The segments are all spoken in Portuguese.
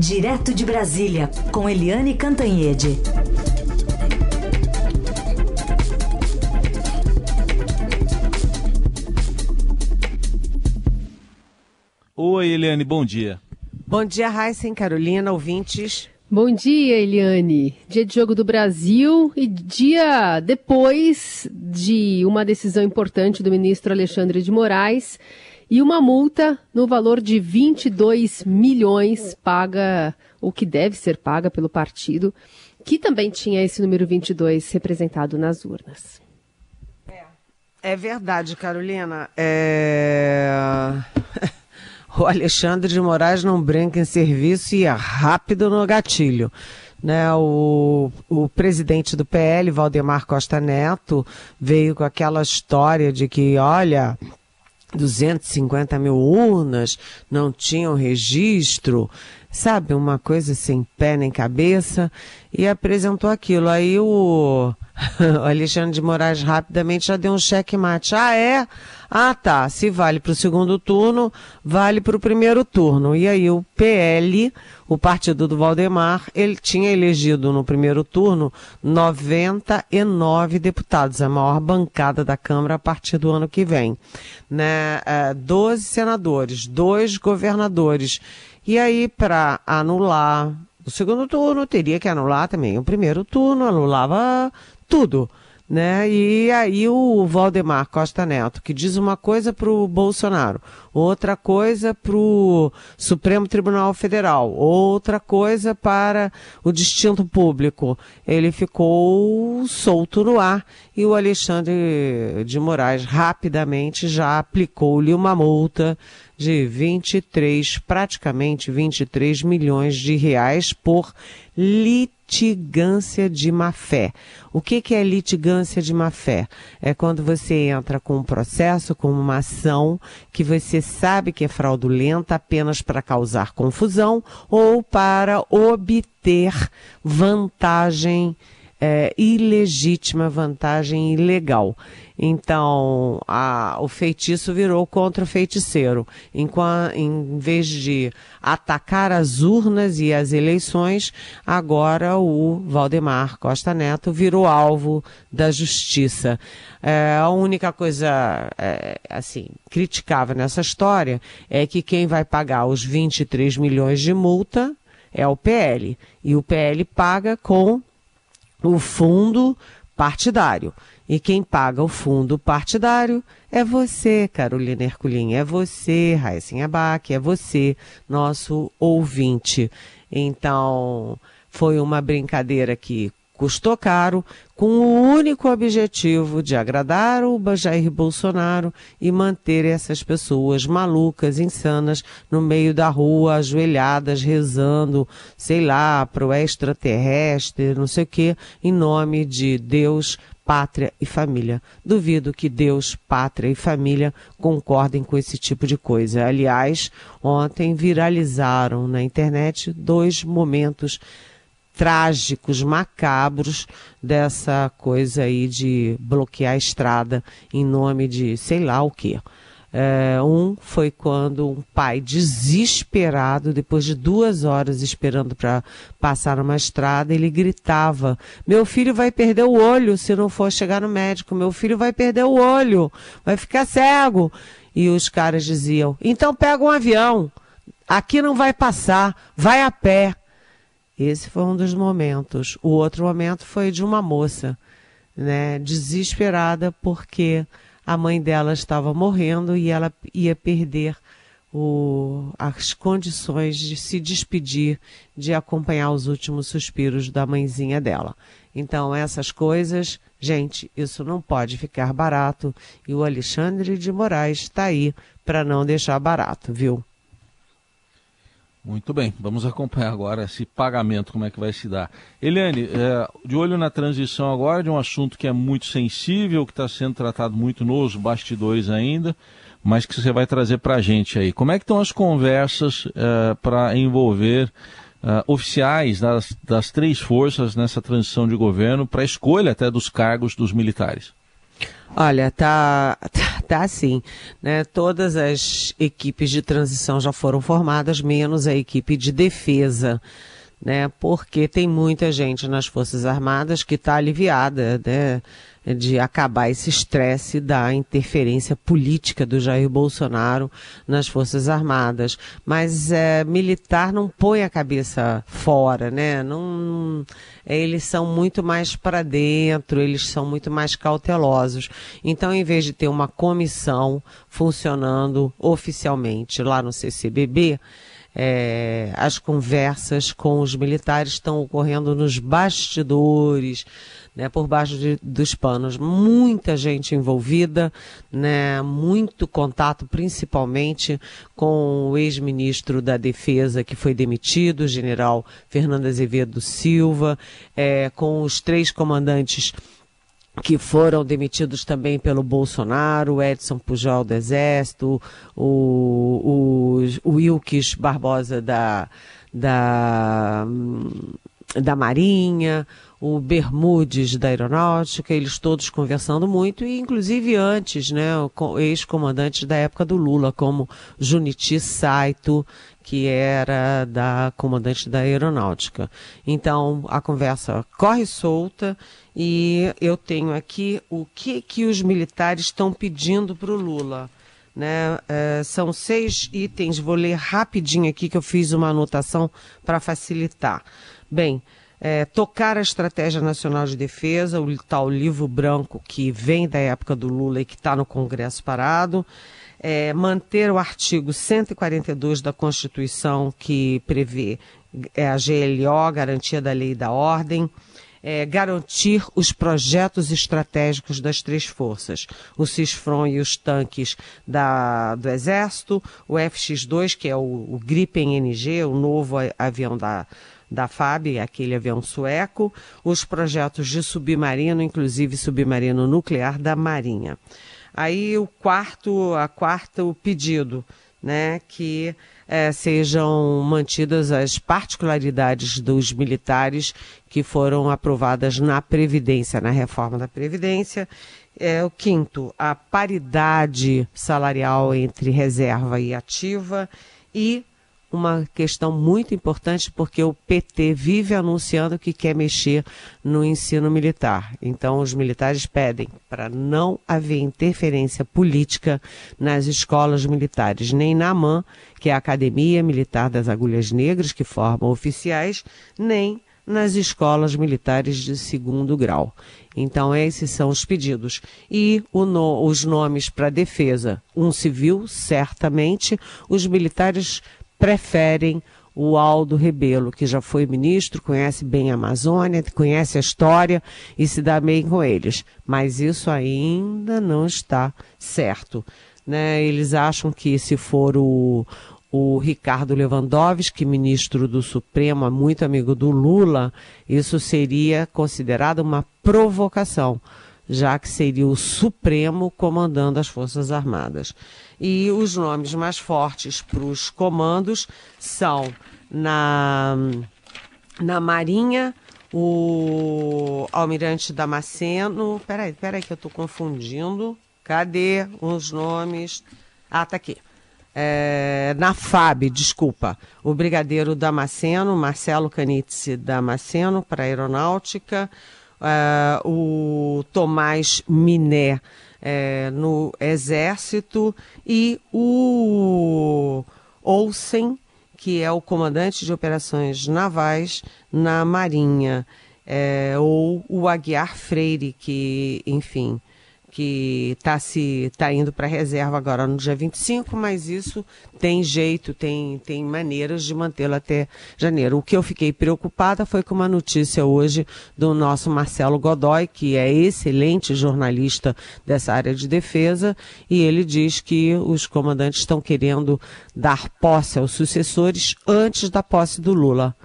Direto de Brasília, com Eliane Cantanhede. Oi, Eliane, bom dia. Bom dia, Raíssa Carolina, ouvintes. Bom dia, Eliane. Dia de Jogo do Brasil e dia depois de uma decisão importante do ministro Alexandre de Moraes e uma multa no valor de 22 milhões paga, ou que deve ser paga pelo partido, que também tinha esse número 22 representado nas urnas. É, verdade, Carolina. É... o Alexandre de Moraes não brinca em serviço e é rápido no gatilho. Né, o, o presidente do PL, Valdemar Costa Neto, veio com aquela história de que, olha, 250 mil urnas não tinham registro, sabe, uma coisa sem pé nem cabeça, e apresentou aquilo. Aí o o Alexandre de Moraes rapidamente já deu um cheque-mate. Ah, é? Ah, tá. Se vale para o segundo turno, vale para o primeiro turno. E aí o PL, o partido do Valdemar, ele tinha elegido no primeiro turno 99 deputados, a maior bancada da Câmara a partir do ano que vem. Né? É, 12 senadores, dois governadores. E aí, para anular o segundo turno, teria que anular também o primeiro turno, anulava tudo. Né? E aí o Valdemar Costa Neto, que diz uma coisa para o Bolsonaro, outra coisa para o Supremo Tribunal Federal, outra coisa para o distinto público. Ele ficou solto no ar e o Alexandre de Moraes rapidamente já aplicou-lhe uma multa de 23, praticamente 23 milhões de reais por litigância de má-fé. O que, que é litigância de má-fé? É quando você entra com um processo, com uma ação que você sabe que é fraudulenta apenas para causar confusão ou para obter vantagem é, ilegítima, vantagem ilegal. Então, a, o feitiço virou contra o feiticeiro. Em, em vez de atacar as urnas e as eleições, agora o Valdemar Costa Neto virou alvo da justiça. É, a única coisa, é, assim, criticável nessa história é que quem vai pagar os 23 milhões de multa é o PL. E o PL paga com o fundo partidário. E quem paga o fundo partidário é você, Carolina Herculin, é você, Raíssen Abac, é você, nosso ouvinte. Então, foi uma brincadeira que custou caro, com o único objetivo de agradar o Jair Bolsonaro e manter essas pessoas malucas, insanas, no meio da rua, ajoelhadas, rezando, sei lá, para o extraterrestre, não sei o quê, em nome de Deus, pátria e família. Duvido que Deus, pátria e família concordem com esse tipo de coisa. Aliás, ontem viralizaram na internet dois momentos trágicos, macabros dessa coisa aí de bloquear a estrada em nome de sei lá o quê. É, um foi quando um pai desesperado, depois de duas horas esperando para passar uma estrada, ele gritava: Meu filho vai perder o olho se não for chegar no médico, meu filho vai perder o olho, vai ficar cego. E os caras diziam: Então pega um avião, aqui não vai passar, vai a pé. Esse foi um dos momentos. O outro momento foi de uma moça, né, desesperada porque a mãe dela estava morrendo e ela ia perder o, as condições de se despedir, de acompanhar os últimos suspiros da mãezinha dela. Então, essas coisas, gente, isso não pode ficar barato e o Alexandre de Moraes está aí para não deixar barato, viu? Muito bem, vamos acompanhar agora esse pagamento, como é que vai se dar. Eliane, é, de olho na transição agora de um assunto que é muito sensível, que está sendo tratado muito nos bastidores ainda, mas que você vai trazer para a gente aí. Como é que estão as conversas é, para envolver é, oficiais das, das três forças nessa transição de governo, para escolha até dos cargos dos militares? Olha, tá, tá, Tá sim. Né? Todas as equipes de transição já foram formadas, menos a equipe de defesa. Né? Porque tem muita gente nas Forças Armadas que está aliviada, né? de acabar esse estresse da interferência política do Jair Bolsonaro nas Forças Armadas. Mas é, militar não põe a cabeça fora, né? Não, eles são muito mais para dentro, eles são muito mais cautelosos. Então, em vez de ter uma comissão funcionando oficialmente lá no CCBB, é, as conversas com os militares estão ocorrendo nos bastidores, né, por baixo de, dos panos. Muita gente envolvida, né, muito contato, principalmente com o ex-ministro da Defesa que foi demitido, o general Fernando Azevedo Silva, é, com os três comandantes que foram demitidos também pelo Bolsonaro, Edson Pujol do Exército, o, o, o Wilkes Barbosa da, da, da Marinha, o Bermudes da Aeronáutica, eles todos conversando muito, e inclusive antes, né, ex-comandantes da época do Lula, como Junichi Saito, que era da comandante da Aeronáutica. Então, a conversa corre solta e eu tenho aqui o que, que os militares estão pedindo para o Lula. Né? É, são seis itens, vou ler rapidinho aqui que eu fiz uma anotação para facilitar. Bem, é, tocar a Estratégia Nacional de Defesa, o tal livro branco que vem da época do Lula e que está no Congresso parado, é, manter o artigo 142 da Constituição que prevê é, a GLO, Garantia da Lei e da Ordem, é, garantir os projetos estratégicos das três forças, o CISFRON e os tanques da, do Exército, o FX-2, que é o, o Gripen NG, o novo avião da, da FAB, aquele avião sueco, os projetos de submarino, inclusive submarino nuclear da Marinha. Aí o quarto, a quarto pedido, né, que é, sejam mantidas as particularidades dos militares que foram aprovadas na Previdência, na reforma da Previdência. É, o quinto, a paridade salarial entre reserva e ativa e uma questão muito importante porque o PT vive anunciando que quer mexer no ensino militar. Então, os militares pedem para não haver interferência política nas escolas militares, nem na AMAN, que é a Academia Militar das Agulhas Negras, que formam oficiais, nem nas escolas militares de segundo grau. Então, esses são os pedidos. E no, os nomes para defesa: um civil, certamente, os militares preferem o Aldo Rebelo, que já foi ministro, conhece bem a Amazônia, conhece a história e se dá bem com eles. Mas isso ainda não está certo. Né? Eles acham que se for o, o Ricardo Lewandowski, ministro do Supremo, muito amigo do Lula, isso seria considerado uma provocação já que seria o Supremo comandando as Forças Armadas. E os nomes mais fortes para os comandos são na, na Marinha, o Almirante Damasceno. Peraí, peraí, que eu estou confundindo. Cadê os nomes? Ah, tá aqui. É, na FAB, desculpa, o Brigadeiro Damasceno, Marcelo Canitze Damasceno, para a Aeronáutica, uh, o Tomás Miné é, no Exército e o Olsen, que é o comandante de operações navais na Marinha, é, ou o Aguiar Freire, que, enfim, que está se tá indo para reserva agora no dia 25, mas isso tem jeito, tem, tem maneiras de mantê-lo até janeiro. O que eu fiquei preocupada foi com uma notícia hoje do nosso Marcelo Godoy, que é excelente jornalista dessa área de defesa, e ele diz que os comandantes estão querendo dar posse aos sucessores antes da posse do Lula.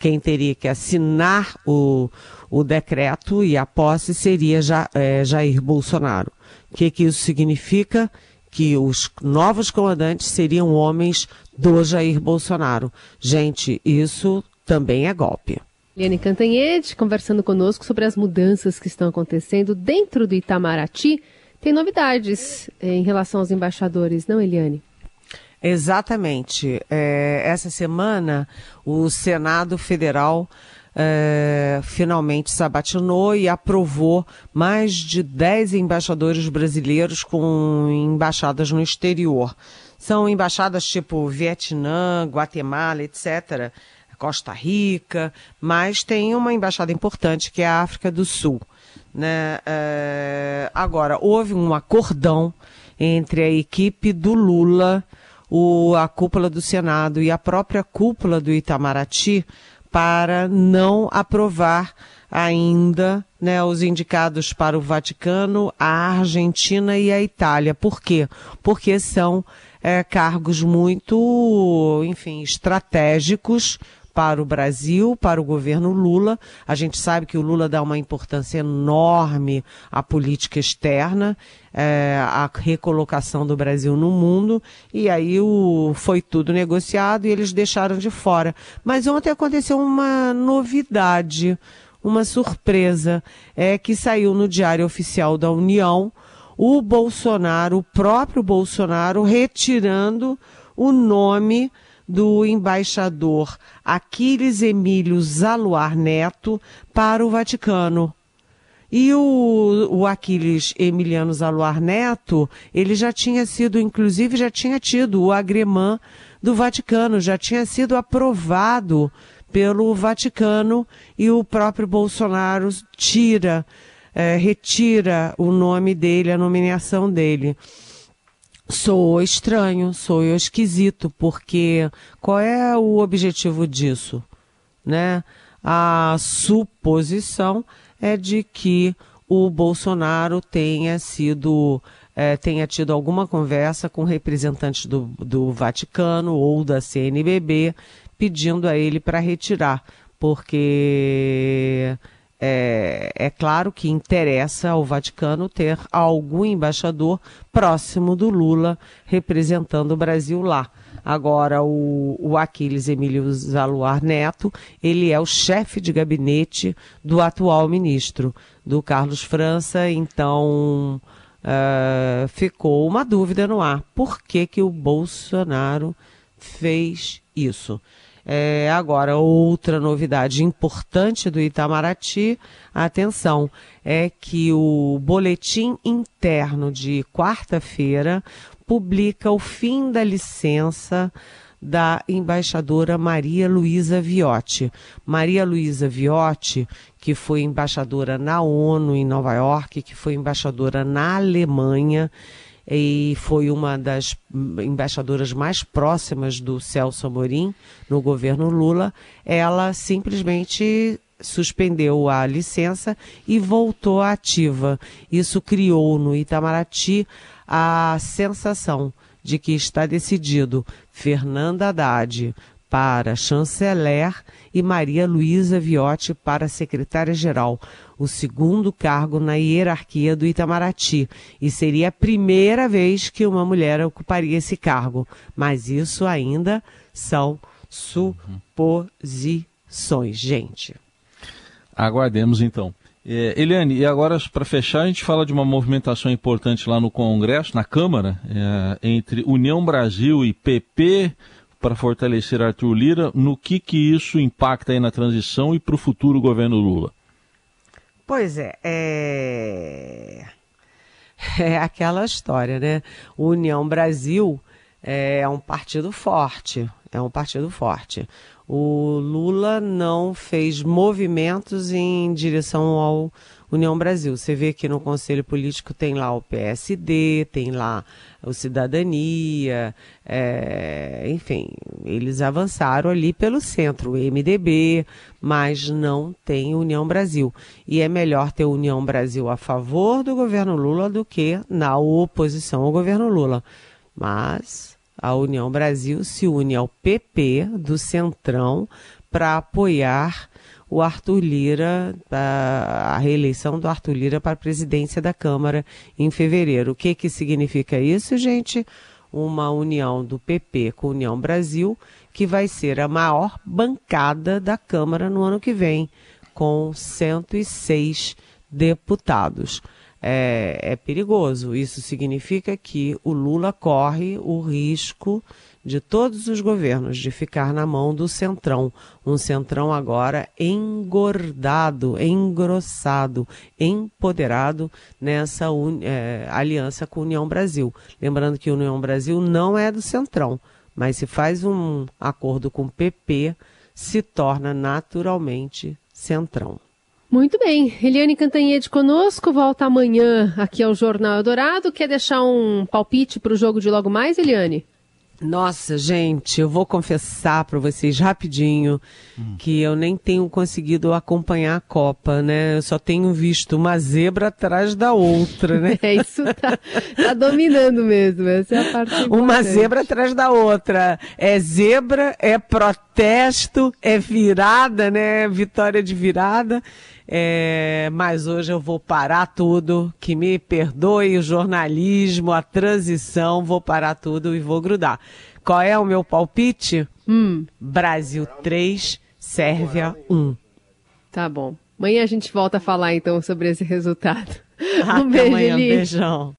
Quem teria que assinar o o decreto e a posse seria é, Jair Bolsonaro. O que, que isso significa? Que os novos comandantes seriam homens do Jair Bolsonaro. Gente, isso também é golpe. Liane Cantanhede conversando conosco sobre as mudanças que estão acontecendo dentro do Itamaraty tem novidades em relação aos embaixadores, não, Eliane? Exatamente. É, essa semana, o Senado Federal é, finalmente sabatinou e aprovou mais de 10 embaixadores brasileiros com embaixadas no exterior. São embaixadas tipo Vietnã, Guatemala, etc., Costa Rica, mas tem uma embaixada importante que é a África do Sul. Né? É, agora, houve um acordão entre a equipe do Lula, o, a cúpula do Senado e a própria cúpula do Itamaraty para não aprovar ainda né, os indicados para o Vaticano, a Argentina e a Itália. Por quê? Porque são é, cargos muito, enfim, estratégicos para o Brasil, para o governo Lula. A gente sabe que o Lula dá uma importância enorme à política externa, é, à recolocação do Brasil no mundo, e aí o, foi tudo negociado e eles deixaram de fora. Mas ontem aconteceu uma novidade, uma surpresa, é que saiu no Diário Oficial da União o Bolsonaro, o próprio Bolsonaro, retirando o nome do embaixador Aquiles Emílio Zaluar Neto para o Vaticano. E o, o Aquiles Emiliano Zaluar Neto, ele já tinha sido, inclusive já tinha tido o agremã do Vaticano, já tinha sido aprovado pelo Vaticano e o próprio Bolsonaro tira, é, retira o nome dele, a nomeação dele. Sou estranho, sou esquisito, porque qual é o objetivo disso? Né? A suposição é de que o Bolsonaro tenha sido é, tenha tido alguma conversa com representantes do, do Vaticano ou da CNBB pedindo a ele para retirar, porque é, é, claro que interessa ao Vaticano ter algum embaixador próximo do Lula representando o Brasil lá. Agora, o, o Aquiles Emílio Zaluar Neto, ele é o chefe de gabinete do atual ministro, do Carlos França, então uh, ficou uma dúvida no ar. Por que, que o Bolsonaro fez isso? É, agora, outra novidade importante do Itamaraty, atenção, é que o boletim interno de quarta-feira publica o fim da licença da embaixadora Maria Luísa Viotti. Maria Luísa Viotti, que foi embaixadora na ONU em Nova York, que foi embaixadora na Alemanha, e foi uma das embaixadoras mais próximas do Celso Amorim no governo Lula, ela simplesmente suspendeu a licença e voltou ativa. Isso criou no Itamaraty a sensação de que está decidido Fernanda Haddad para chanceler e Maria Luísa Viotti para secretária-geral, o segundo cargo na hierarquia do Itamaraty, e seria a primeira vez que uma mulher ocuparia esse cargo. Mas isso ainda são suposições, gente. Aguardemos então. É, Eliane, e agora para fechar, a gente fala de uma movimentação importante lá no Congresso, na Câmara, é, entre União Brasil e PP, para fortalecer Arthur Lira, no que, que isso impacta aí na transição e para o futuro governo Lula? Pois é, é... é aquela história, né? União Brasil é um partido forte, é um partido forte. O Lula não fez movimentos em direção ao União Brasil. Você vê que no Conselho Político tem lá o PSD, tem lá o Cidadania, é, enfim, eles avançaram ali pelo centro, o MDB, mas não tem União Brasil. E é melhor ter União Brasil a favor do governo Lula do que na oposição ao governo Lula. Mas a União Brasil se une ao PP do Centrão para apoiar o Arthur Lira, a, a, reeleição do Arthur Lira para a presidência da Câmara em fevereiro. O que, que significa isso, gente? Uma união do PP com União Brasil, que vai ser a maior bancada da Câmara no ano que vem, com 106 deputados. é, é perigoso. Isso significa que o Lula corre o risco de todos os governos de ficar na mão do centrão. Um centrão agora engordado, engrossado, empoderado nessa é, aliança com a União Brasil. Lembrando que a União Brasil não é do centrão, mas se faz um acordo com o PP, se torna naturalmente centrão. Muito bem. Eliane Cantanhede conosco, volta amanhã aqui ao Jornal Eldorado. Quer deixar um palpite para o jogo de logo mais, Eliane? Nossa, gente, eu vou confessar para vocês rapidinho hum. que eu nem tenho conseguido acompanhar a Copa, né? Eu só tenho visto uma zebra atrás da outra, né? É, isso tá, tá dominando mesmo, essa é a parte importante. Uma zebra atrás da outra. É zebra, é protesto, é virada, né? Vitória de virada. É, mas hoje eu vou parar tudo, que me perdoe o jornalismo, a transição, vou parar tudo e vou grudar. Qual é o meu palpite? Hum. Brasil 3, Sérvia 1. Tá bom. Amanhã a gente volta a falar então sobre esse resultado. um beijo, amanhã, beijão.